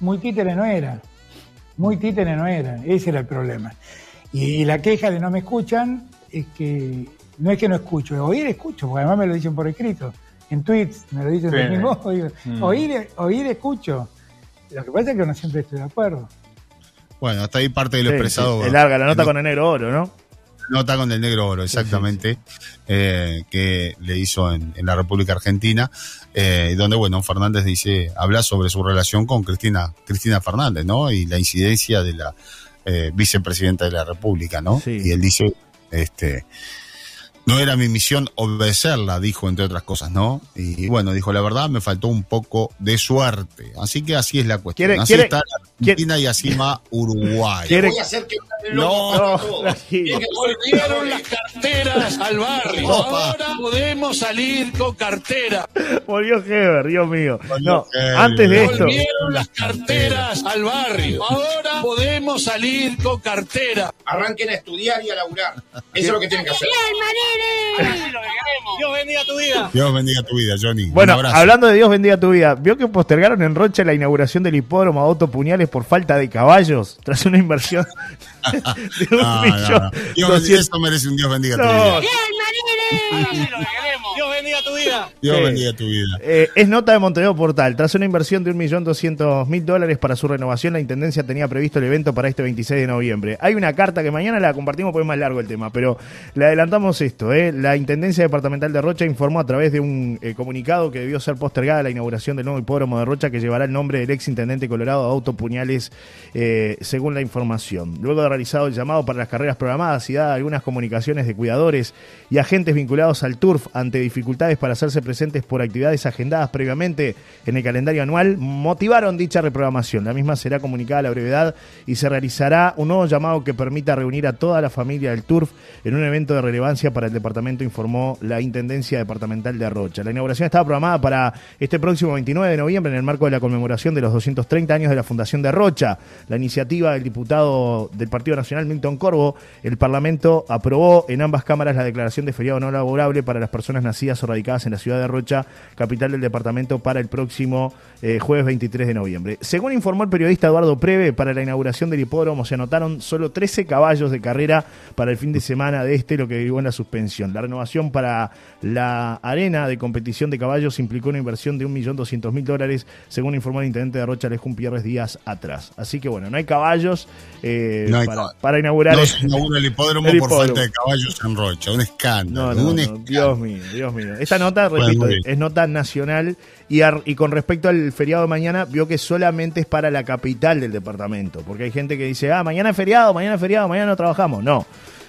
muy títere no era. Muy títere no era. Ese era el problema. Y, la queja de no me escuchan es que no es que no escucho, oír escucho, porque además me lo dicen por escrito. En tweets me lo dicen Sí. de mi modo. digo, Mm. oír, oír escucho. Lo que pasa es que no siempre estoy de acuerdo. Bueno, hasta ahí parte de lo Sí, expresado. sí, es larga la nota con el negro oro, ¿no? Nota con el negro oro, exactamente, eh, que le hizo en, en la República Argentina, eh, donde, bueno, Fernández dice, habla sobre su relación con Cristina, Cristina Fernández, ¿no? Y la incidencia de la eh, vicepresidenta de la República, ¿no? Sí. Y él dice, este, no era mi misión obedecerla, dijo, entre otras cosas, ¿no? Y, bueno, dijo, la verdad, me faltó un poco de suerte. Así que así es la cuestión. ¿Quiere- así quiere- está Argentina y así va Uruguay. ¿Quiere- Voy a hacer que No, no, que (laughs) Volvieron las carteras al barrio. Opa. Ahora podemos salir con cartera. Volvió Heber, Dios mío. Volvió No, Heber. antes de esto, Volvieron las carteras al barrio. Ahora podemos salir con cartera. Arranquen a estudiar y a laburar. Eso es lo que tienen que hacer. Dios bendiga tu vida. Dios bendiga tu vida, Johnny. Bueno, hablando de Dios bendiga tu vida, ¿vio que postergaron en Rocha la inauguración del hipódromo a Otto Puñales por falta de caballos tras una inversión (laughs) de un No, no, millón no. Dios bendiga, doscientos- eso merece un Dios bendiga tu (laughs) Dios bendiga tu vida. Dios Sí. bendiga tu vida. Eh, es nota de Montevideo Portal. Tras una inversión de 1.200.000 dólares para su renovación, la Intendencia tenía previsto el evento para este 26 de noviembre. Hay una carta que mañana la compartimos porque es más largo el tema, pero le adelantamos esto. eh. La Intendencia Departamental de Rocha informó a través de un eh, comunicado que debió ser postergada la inauguración del nuevo hipódromo de Rocha que llevará el nombre del ex intendente colorado Auto Puñales, eh, según la información. Luego de realizado el llamado para las carreras programadas y dadas algunas comunicaciones de cuidadores y agentes vinculados al TURF ante dificultades para hacerse presentes por actividades agendadas previamente en el calendario anual, motivaron dicha reprogramación. La misma será comunicada a la brevedad y se realizará un nuevo llamado que permita reunir a toda la familia del TURF en un evento de relevancia para el departamento, informó la Intendencia Departamental de Rocha. La inauguración estaba programada para este próximo 29 de noviembre en el marco de la conmemoración de los 230 años de la Fundación de Rocha. La iniciativa del diputado del Partido Nacional, Milton Corvo, el Parlamento aprobó en ambas cámaras la declaración de feriado no laborable para las personas nacidas o radicadas en la ciudad de Rocha, capital del departamento, para el próximo eh, jueves 23 de noviembre. Según informó el periodista Eduardo Preve, para la inauguración del hipódromo se anotaron solo 13 caballos de carrera para el fin de semana de este, lo que derivó en la suspensión. La renovación para la arena de competición de caballos implicó una inversión de 1.200.000 dólares, según informó el intendente de Rocha, Alejón Pierres, días atrás. Así que bueno, no hay caballos eh, No hay para, inaugurar No se inaugura el hipódromo el por falta de caballos en Rocha. Un escándalo. No, no, un no, escándalo. Dios mío, Dios mío. Esta nota, repito, es nota nacional y, ar- y con respecto al feriado de mañana, vio que solamente es para la capital del departamento. Porque hay gente que dice, ah, mañana es feriado, mañana es feriado, mañana no trabajamos. No,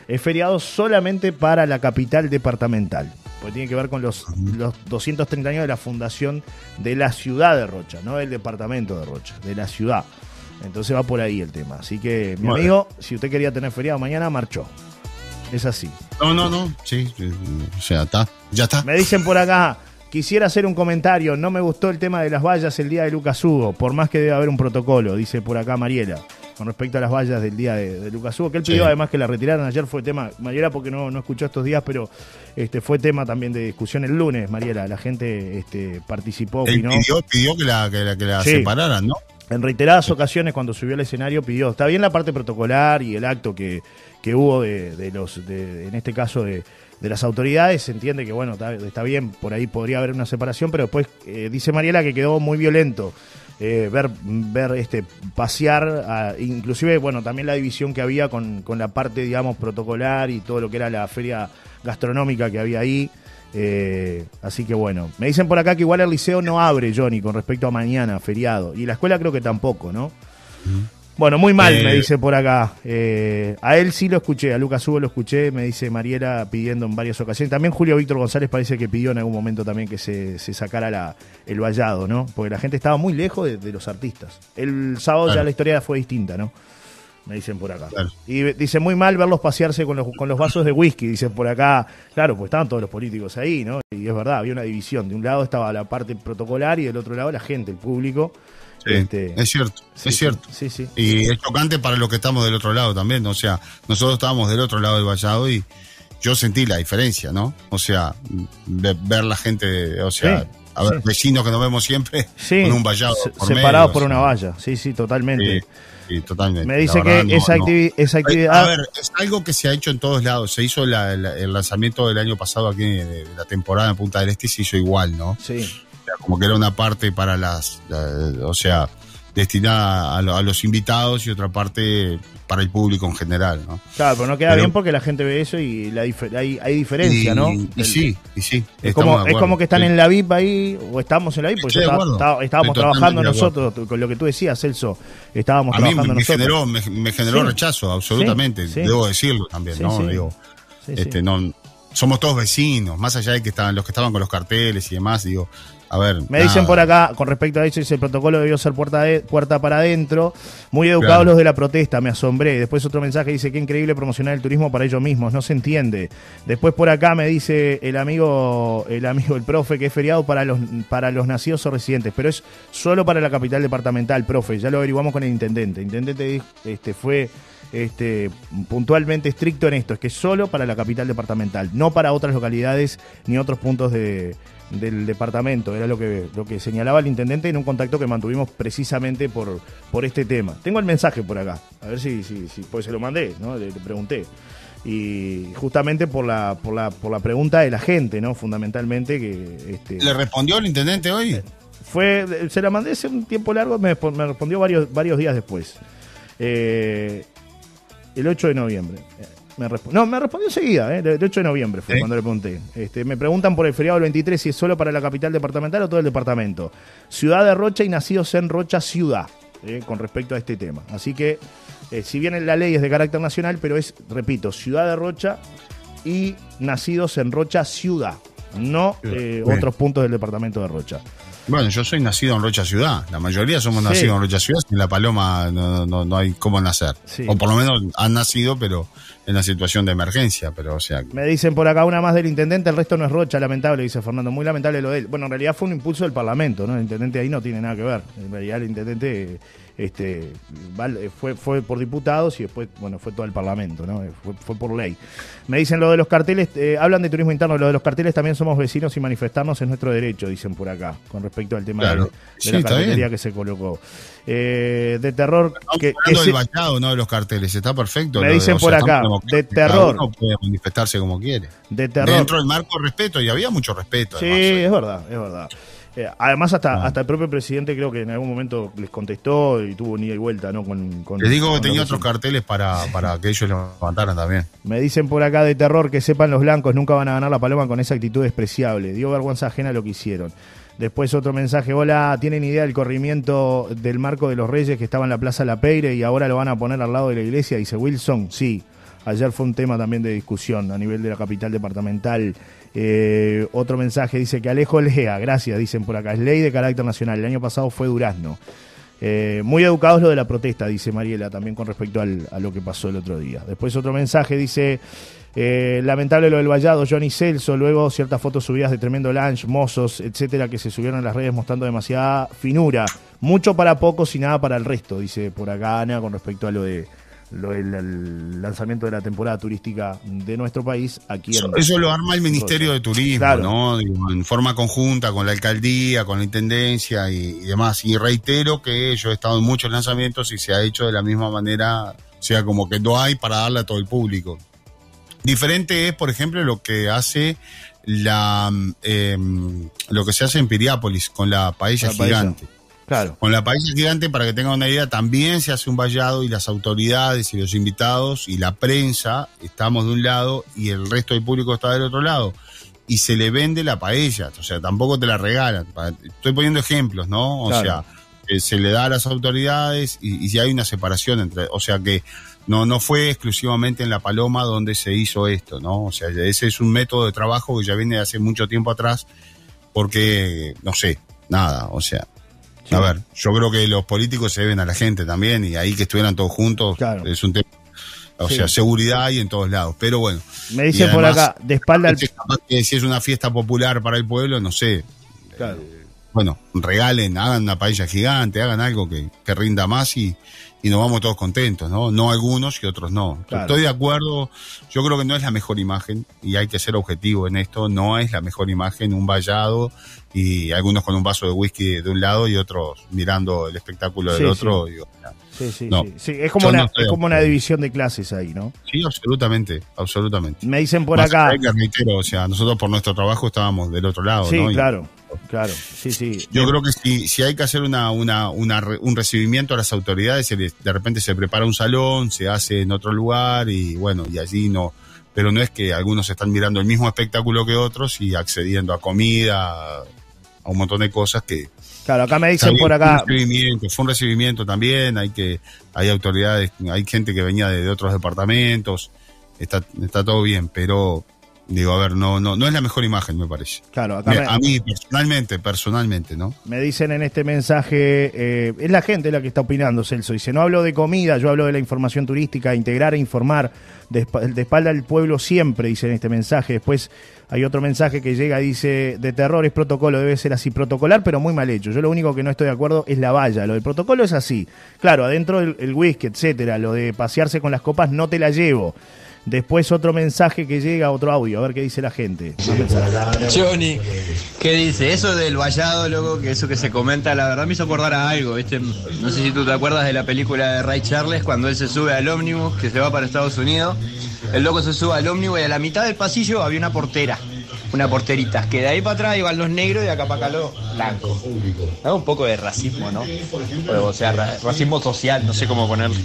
es feriado solamente para la capital departamental. Porque tiene que ver con los, los 230 años de la fundación de la ciudad de Rocha, no del departamento de Rocha, de la ciudad. Entonces va por ahí el tema. Así que, mi amigo, si usted quería tener feriado mañana, marchó. Es así. No, no, no. Sí, o sea, está. Ya está. Me dicen por acá, quisiera hacer un comentario, no me gustó el tema de las vallas el día de Lucas Hugo, por más que debe haber un protocolo, dice por acá Mariela, con respecto a las vallas del día de, de Lucas Hugo, que él pidió Sí. además que la retiraran ayer, fue tema, Mariela porque no, no escuchó estos días, pero este fue tema también de discusión el lunes, Mariela, la gente este, participó, Él pidió, pidió que la, que la, que la Sí. separaran, ¿no? En reiteradas ocasiones cuando subió al escenario pidió, está bien la parte protocolar y el acto que, que hubo de, de los, de- en este caso de, de las autoridades, se entiende que bueno, está, bien, por ahí podría haber una separación, pero después eh, dice Mariela que quedó muy violento eh, ver, ver este pasear, a- inclusive bueno, también la división que había con, con la parte digamos protocolar y todo lo que era la feria gastronómica que había ahí. Eh, así que bueno, me dicen por acá que igual el liceo no abre, Johnny, con respecto a mañana, feriado. Y la escuela creo que tampoco, ¿no? Bueno, muy mal, Eh, me dice por acá. Eh, a él sí lo escuché, a Lucas Hugo lo escuché, me dice Mariela pidiendo en varias ocasiones. También Julio Víctor González parece que pidió en algún momento también que se, se sacara la, el vallado, ¿no? Porque la gente estaba muy lejos de, de los artistas. El sábado ya la historia fue distinta, ¿no? Me dicen por acá. Claro. Y dice muy mal verlos pasearse con los, con los vasos de whisky, dicen por acá. Claro, pues estaban todos los políticos ahí, ¿no? Y es verdad, había una división. De un lado estaba la parte protocolar y del otro lado la gente, el público. Sí, Este, es cierto, sí, es cierto. Sí, sí. Y es chocante para los que estamos del otro lado también, o sea, nosotros estábamos del otro lado del vallado y yo sentí la diferencia, ¿no? O sea, ve- ver la gente, o sea, a ver, vecinos que nos vemos siempre con un vallado se- por separados medio, por una valla. Sí, sí, totalmente. Sí, totalmente. Me dice que no, esa, no. activi- esa A actividad. ver, es algo que se ha hecho en todos lados. Se hizo la- la- el lanzamiento del año pasado aquí de, de la temporada en Punta del Este y se hizo igual, ¿no? Sí. Sea, como que era una parte para las, la- o sea, destinada a, lo- a los invitados y otra parte para el público en general, ¿no? Claro, pero no queda Pero- bien porque la gente ve eso y la difer- hay, hay diferencia, y, ¿no? Y El- sí, y sí. Es como, es como que están sí. en la VIP ahí, o estamos en la VIP, porque estábamos Estoy trabajando nosotros, con lo que tú decías, Celso, estábamos A mí trabajando me, nosotros. generó, me, me generó Sí. rechazo, absolutamente. Sí. Debo decirlo también, ¿no? Digo, este, no, somos todos vecinos, más allá de que estaban los que estaban con los carteles y demás, digo, a ver. Me dicen por acá, con respecto a eso, dice el protocolo debió ser puerta, de- puerta para adentro. Muy educados Claro. los de la protesta, me asombré. Después otro mensaje dice, qué increíble promocionar el turismo para ellos mismos, no se entiende. Después por acá me dice el amigo, el amigo, el profe, que es feriado para los, para los nacidos o residentes, pero es solo para la capital departamental, profe. Ya lo averiguamos con el intendente. El intendente este, fue este, puntualmente estricto en esto, es que solo para la capital departamental, no para otras localidades ni otros puntos de, del departamento. Era lo que, lo que señalaba el intendente en un contacto que mantuvimos precisamente por, por este tema. Tengo el mensaje por acá, a ver si, si, si pues se lo mandé, ¿no? Le, le pregunté. Y justamente por la, por la, por la pregunta de la gente, ¿no? Fundamentalmente que este, ¿Le respondió el intendente hoy? fue, se la mandé hace un tiempo largo, me, me respondió varios, varios días después. Eh, el 8 de noviembre. Me no, me respondió enseguida, eh, el 8 de noviembre fue cuando le pregunté. Este, me preguntan por el feriado del 23 si es solo para la capital departamental o todo el departamento. Ciudad de Rocha y nacidos en Rocha Ciudad, eh, con respecto a este tema. Así que, eh, si bien la ley es de carácter nacional, pero es, repito, Ciudad de Rocha y nacidos en Rocha Ciudad, no eh, otros puntos del departamento de Rocha. Bueno, yo soy nacido en Rocha Ciudad. La mayoría somos Sí. nacidos en Rocha Ciudad. En La Paloma no, no, no hay cómo nacer. Sí. O por lo menos han nacido, pero en la situación de emergencia. Pero, o sea, Me dicen por acá una más del intendente, el resto no es Rocha, lamentable, dice Fernando. Muy lamentable lo de él. Bueno, en realidad fue un impulso del Parlamento, ¿no? El intendente ahí no tiene nada que ver. En realidad el intendente este, fue, fue por diputados y después, bueno, fue todo el Parlamento, ¿no? Fue, fue por ley. Me dicen lo de los carteles, eh, hablan de turismo interno, lo de los carteles también somos vecinos y manifestarnos es nuestro derecho, dicen por acá, con respecto al tema Claro. de, de Sí, la cartelería que se colocó. Eh, de terror, estamos que, que se- vallado, no de los carteles. Está perfecto. Me de- dicen por sea, acá, de terror. uno puede manifestarse como quiere. de terror. Dentro del marco de respeto, y había mucho respeto. Sí, además, ¿eh? es verdad, es verdad. Eh, además, hasta, Ah. hasta el propio presidente creo que en algún momento les contestó y tuvo un ida y vuelta, ¿no? Con, con- Les digo que tenía otros carteles para, para que ellos lo levantaran también. Me dicen por acá de terror que sepan los blancos, nunca van a ganar la paloma con esa actitud despreciable. Dio vergüenza ajena lo que hicieron. Después otro mensaje, hola, ¿tienen idea del corrimiento del Marco de los Reyes que estaba en la Plaza La Peire y ahora lo van a poner al lado de la iglesia? Dice Wilson, sí. Ayer fue un tema también de discusión a nivel de la capital departamental. Eh, otro mensaje dice que Alejo Lea, gracias, dicen por acá, es ley de carácter nacional. El año pasado fue Durazno. Eh, muy educados lo de la protesta, dice Mariela, también con respecto al- a lo que pasó el otro día. Después otro mensaje dice, eh, lamentable lo del vallado, Johnny Celso, luego ciertas fotos subidas de tremendo lunch, mozos, etcétera, que se subieron en las redes mostrando demasiada finura. Mucho para pocos y nada para el resto, dice por acá Ana, con respecto a lo de lo el lanzamiento de la temporada turística de nuestro país aquí Eso, en eso lo arma el Ministerio de Turismo, Claro. ¿no? Digo, en forma conjunta con la alcaldía, con la intendencia y, y demás. Y reitero que yo he estado en muchos lanzamientos y se ha hecho de la misma manera, o sea, como que no hay para darle a todo el público. Diferente es, por ejemplo, lo que hace la em, lo que se hace en Piriápolis con la paella La paella. Claro. Con la paella gigante, para que tengan una idea, también se hace un vallado y las autoridades y los invitados y la prensa estamos de un lado y el resto del público está del otro lado. Y se le vende la paella, o sea, tampoco te la regalan. Estoy poniendo ejemplos, ¿no? O Claro. sea, eh, se le da a las autoridades y, y si hay una separación entre, o sea que no, no fue exclusivamente en La Paloma donde se hizo esto, ¿no? O sea, ese es un método de trabajo que ya viene de hace mucho tiempo atrás, porque, no sé, nada, o sea. A ver, yo creo que los políticos se deben a la gente también y ahí que estuvieran todos juntos Claro. es un tema. O Sí. sea, seguridad hay en todos lados. Pero bueno. Me dicen por acá, de espalda al... si es una fiesta popular para el pueblo, no sé. Claro. Bueno, regalen, hagan una paella gigante, hagan algo que, que rinda más y, y nos vamos todos contentos, ¿no? No algunos y otros no. Claro. Estoy de acuerdo, yo creo que no es la mejor imagen y hay que ser objetivo en esto, no es la mejor imagen un vallado y algunos con un vaso de whisky de un lado y otros mirando el espectáculo del Sí, otro. sí. digo, Sí, sí, No. sí. Sí, es como, una, no es como una división de clases ahí, ¿no? sí, absolutamente, absolutamente. Me dicen por Más acá... que reitero, o sea, nosotros por nuestro trabajo estábamos del otro lado, Sí, ¿no? Y- claro, claro. Sí, sí. Yo creo que si, si hay que hacer una, una, un recibimiento a las autoridades, de repente se prepara un salón, se hace en otro lugar y bueno, y allí no. Pero no es que algunos están mirando el mismo espectáculo que otros y accediendo a comida, a un montón de cosas que... Claro, acá me dicen por fue acá... un recibimiento, fue un recibimiento también, hay que hay autoridades, hay gente que venía de, de otros departamentos, está, está todo bien, pero digo, a ver, no, no, no es la mejor imagen, me parece. Claro, acá Me- me, a mí personalmente, personalmente, ¿no? me dicen en este mensaje, eh, es la gente la que está opinando, Celso. Dice, no hablo de comida, yo hablo de la información turística, integrar e informar, de, de espalda al pueblo siempre, dice en este mensaje. Después hay otro mensaje que llega y dice, de terror es protocolo, debe ser así protocolar, pero muy mal hecho. Yo lo único que no estoy de acuerdo es la valla. Lo del protocolo es así. Claro, adentro el, el whisky, etcétera. Lo de pasearse con las copas no te la llevo. Después otro mensaje que llega, otro audio, a ver qué dice la gente. Johnny, ¿qué dice? Eso del vallado, loco, que eso que se comenta, la verdad me hizo acordar a algo, ¿viste? No sé si tú te acuerdas de la película de Ray Charles cuando él se sube al ómnibus, que se va para Estados Unidos. El loco se sube al ómnibus y a la mitad del pasillo había una portera, una porterita, que de ahí para atrás iban los negros y de acá para acá los blancos. Es un poco de racismo, ¿no? O sea, ra- racismo social, no sé cómo ponerlo.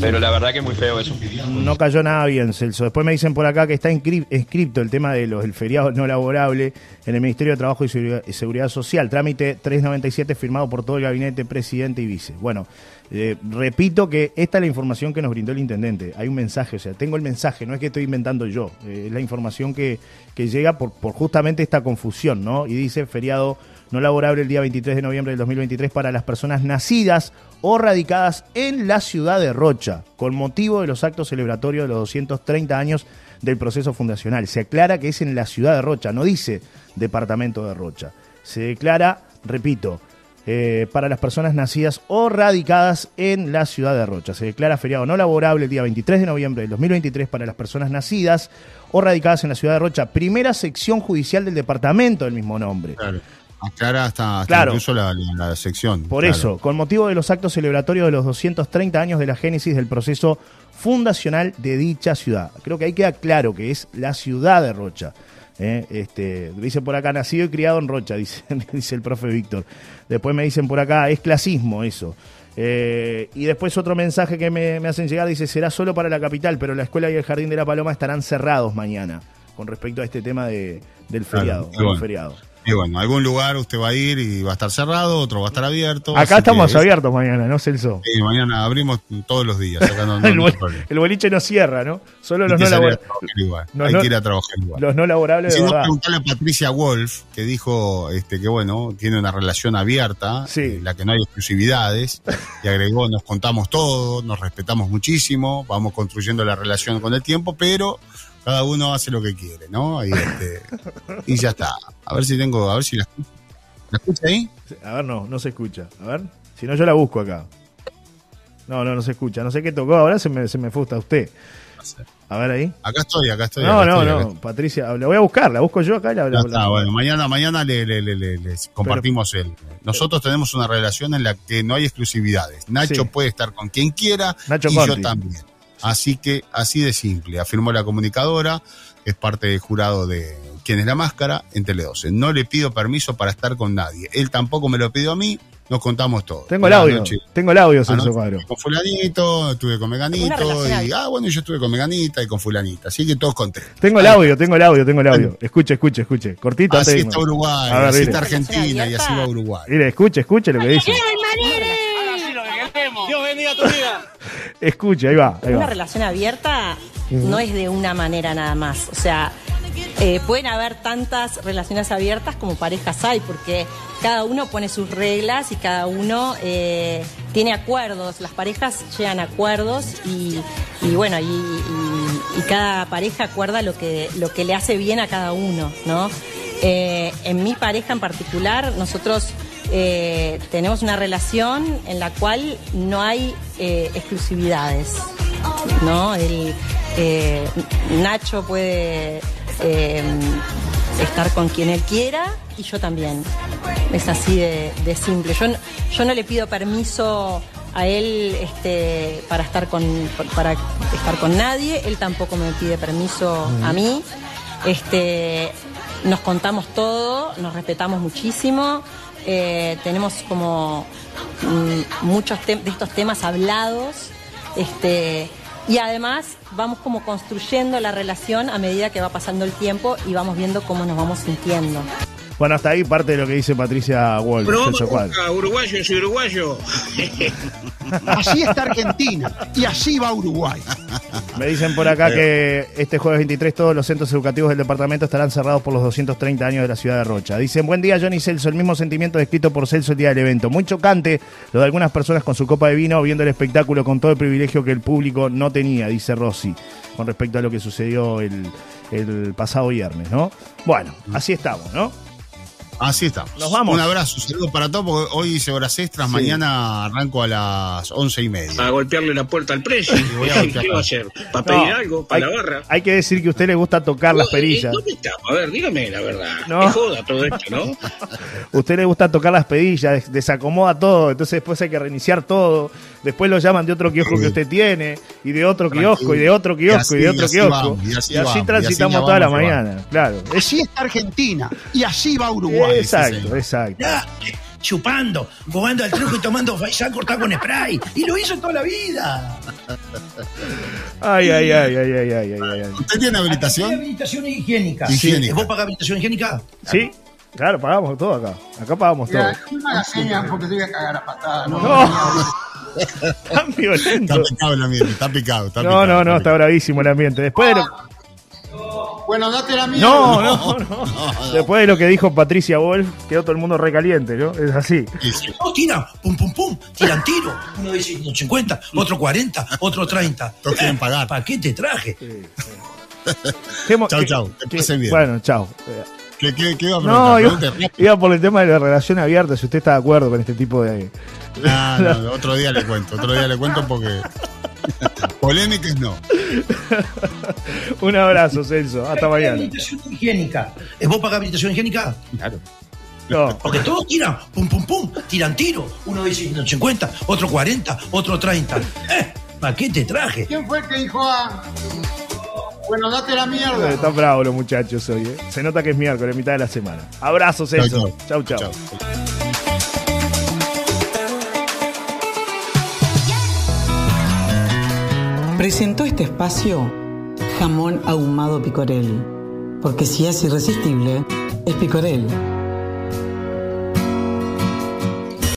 Pero la verdad que es muy feo eso. No cayó nada bien, Celso. Después me dicen por acá que está inscri- inscripto el tema de los del feriado no laborable en el Ministerio de Trabajo y Seguridad, y Seguridad Social. Trámite 397 firmado por todo el gabinete, presidente y vice. Bueno, eh, repito que esta es la información que nos brindó el intendente. Hay un mensaje, o sea, tengo el mensaje, no es que estoy inventando yo. eh, es la información que, que llega por, por justamente esta confusión, ¿no? Y dice feriado no laborable el día 23 de noviembre del 2023 para las personas nacidas o radicadas en la ciudad de Rocha, con motivo de los actos celebratorios de los 230 años del proceso fundacional. Se aclara que es en la ciudad de Rocha, no dice departamento de Rocha. Se declara, repito, eh, para las personas nacidas o radicadas en la ciudad de Rocha. Se declara feriado no laborable el día 23 de noviembre del 2023 para las personas nacidas o radicadas en la ciudad de Rocha. Primera sección judicial del departamento del mismo nombre. Claro. Aclara hasta, hasta Claro. incluso la, la- la sección. Por claro. eso, con motivo de los actos celebratorios de los 230 años de la génesis del proceso fundacional de dicha ciudad. Creo que ahí queda claro que es la ciudad de Rocha. ¿Eh? Este, dice por acá, nacido y criado en Rocha, (laughs) dice, dice el profe Víctor. Después me dicen por acá, es clasismo eso. Eh, y después otro mensaje que me, me hacen llegar dice, será solo para la capital, pero la escuela y el jardín de la Paloma estarán cerrados mañana, con respecto a este tema de, del feriado. bueno. feriado. Y bueno, algún lugar usted va a ir y va a estar cerrado, otro va a estar abierto. Acá estamos que- abiertos mañana, ¿no, Celso? Sí, mañana abrimos todos los días. Acá no, no- (laughs) el, bol- el boliche no cierra, ¿no? Solo los no, salir a labor- trabajar igual. los Hay que ir a trabajar igual. los no laborables Si de no, verdad. preguntarle a Patricia Wolf, que dijo este, que bueno, tiene una relación abierta, Sí. en la que no hay exclusividades, y agregó, nos contamos todo, nos respetamos muchísimo, vamos construyendo la relación con el tiempo, pero cada uno hace lo que quiere, ¿no? Y, este, y ya está. A ver si tengo, a ver si la, ¿la escucha ahí. A ver, no, no se escucha. A ver, si no yo la busco acá. No, no, no se escucha. No sé qué tocó, ahora se me, se me fusta usted. A ver ahí. Acá estoy, acá estoy. No, acá no, estoy, no, estoy. Patricia, la voy a buscar, la busco yo acá y la, la- está, la- bueno, mañana, mañana le, le- le- le- les compartimos el. Nosotros tenemos una relación en la que no hay exclusividades. Nacho Sí. puede estar con quien quiera Nacho y Conti. yo también. Así que, así de simple. Afirmó la comunicadora, es parte del jurado de ¿Quién es la máscara? en Tele 12. No le pido permiso para estar con nadie. Él tampoco me lo pidió a mí, nos contamos todo. Tengo el audio. noche- Tengo el audio, Celso Cuadro. estuve Con fulanito, estuve con meganito y ah bueno yo estuve con meganita y con fulanita, así que todos contentos. Tengo el audio, tengo el audio, tengo el audio. Escuche, escuche, escuche. Cortito. Así de está. Uruguay, así está Argentina y así va Uruguay. Mire, escuche, escuche lo que dice. Escuche, ahí va, ahí Una va. relación abierta no es de una manera nada más. O sea, eh, pueden haber tantas relaciones abiertas como parejas hay, porque cada uno pone sus reglas y cada uno eh, tiene acuerdos. Las parejas llegan a acuerdos y, y bueno, y, y- y cada pareja acuerda lo que, lo que le hace bien a cada uno, ¿no? Eh, en mi pareja en particular, nosotros eh, tenemos una relación en la cual no hay eh, exclusividades. ¿no? Eh, Nacho puede estar con quien él quiera y yo también. Es así de, simple. Yo, yo no le pido permiso a él este, para estar con para estar con nadie, él tampoco me pide permiso a mí. Este, nos contamos todo, nos respetamos muchísimo, eh, tenemos como mm, muchos tem- de estos temas hablados, este, y además vamos como construyendo la relación a medida que va pasando el tiempo y vamos viendo cómo nos vamos sintiendo. Bueno, hasta ahí parte de lo que dice Patricia Wolf, uruguayo, yo soy uruguayo. Así está Argentina y así va Uruguay. Me dicen por acá que este jueves 23 todos los centros educativos del departamento estarán cerrados por los 230 años de la ciudad de Rocha. Dicen, buen día Johnny Celso, el mismo sentimiento descrito por Celso el día del evento. Muy chocante lo de algunas personas con su copa de vino viendo el espectáculo con todo el privilegio que el público no tenía, dice Rossi, con respecto a lo que sucedió el, el pasado viernes, ¿no? Bueno, así estamos, ¿no? Así estamos. Nos vamos. Un abrazo, saludos para todos, porque hoy hice horas extras, Sí. mañana arranco a las once y media. A golpearle la puerta al precio. voy a golpear. ¿Qué va a hacer? ¿Para pedir No, algo? ¿Para hay, la barra? hay que decir que a usted le gusta tocar las perillas. ¿Dónde estamos? A ver, dígame la verdad. No. Qué joda todo esto, ¿no? (laughs) Usted le gusta tocar las pedillas, des- desacomoda todo, entonces después hay que reiniciar todo. Después lo llaman de otro kiosco que usted tiene, y de otro kiosco, y de otro kiosco, y, de Y otro así kiosco. vamos, y así y transitamos ya toda la vamos, ya mañana, claro. Así está Argentina y así va Uruguay. Exacto, exacto. Ya, eh, chupando, jugando al truco y tomando faisán cortado con spray. Y lo hizo toda la vida. Ay, ay, ay, ay, ay, ay, ay, ay. ¿Usted tiene ¿Tiene habilitación? habilitación higiénica? Higiénica. ¿Vos pagás habilitación higiénica? Sí, claro, pagamos todo acá. Acá pagamos todo. No me hagas señas porque te voy a cagar a patadas. No. (laughs) Tan violento. Está picado el ambiente, está picado. Está No, picado, no, no, está está bravísimo el ambiente. Después de lo... Bueno, date la mía. No, no, no. Después de lo que dijo Patricia Wolf, quedó todo el mundo recaliente, ¿no? Es así. Todos tiran, pum, pum, pum, tiran tiro. Uno dice 50, otro 40, otro 30. Todos quieren pagar. ¿Para qué te traje? (laughs) ¿Qué mo- Chau, chau, que bien. Bueno, chau. ¿Qué, qué, qué iba a No, preguntar? iba, iba por el tema de la relación abierta, si usted está de acuerdo con este tipo de... No, no, otro día le cuento, otro día le cuento porque polémicas no. (laughs) Un abrazo, Celso. Hasta mañana. Habilitación higiénica. ¿Eh, ¿Vos pagás habilitación higiénica? Claro. No. Porque todos tiran, pum, pum, pum, tiran tiro. Uno dice 50, otro 40, otro 30. Eh, ¿Para qué te traje? ¿Quién fue el que dijo a... Bueno, date la mierda. Están bravos los muchachos hoy, ¿eh? Se nota que es miércoles, mitad de la semana. Abrazo, Celso. Chau, chau. Presentó este espacio Jamón Ahumado Picorel. Porque si es irresistible, es Picorel.